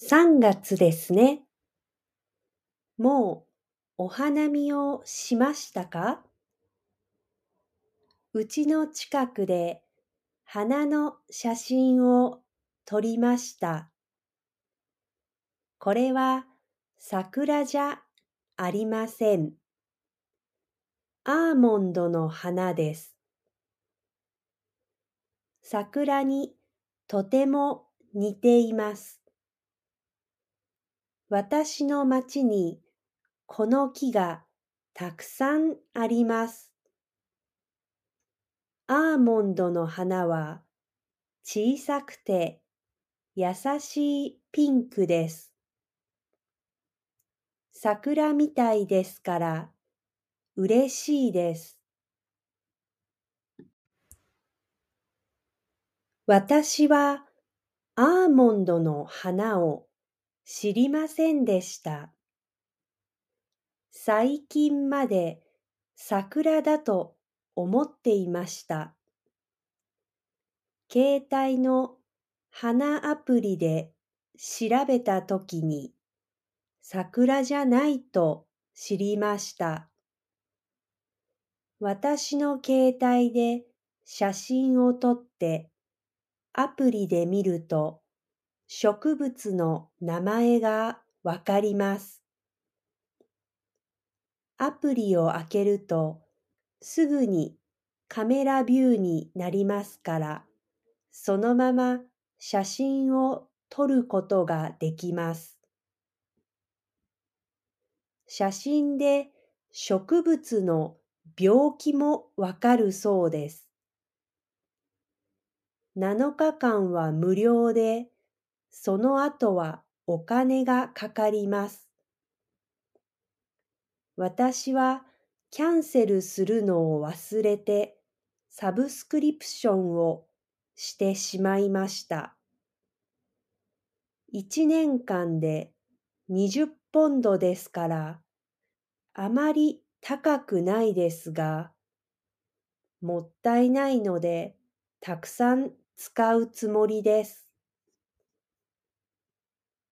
3月ですね。もうお花見をしましたか？うちの近くで花の写真を撮りました。これは桜じゃありません。アーモンドの花です。桜にとても似ています。私の町にこの木がたくさんあります。アーモンドの花は小さくて優しいピンクです。桜みたいですから嬉しいです。私はアーモンドの花を知りませんでした。最近まで桜だと思っていました。携帯の花アプリで調べたときに桜じゃないと知りました。私の携帯で写真を撮ってアプリで見ると植物の名前がわかります。アプリを開けるとすぐにカメラビューになりますから、そのまま写真を撮ることができます。写真で植物の病気もわかるそうです。7日間は無料でその後はお金がかかります。私はキャンセルするのを忘れてサブスクリプションをしてしまいました。一年間で20ポンドですからあまり高くないですがもったいないのでたくさん使うつもりです。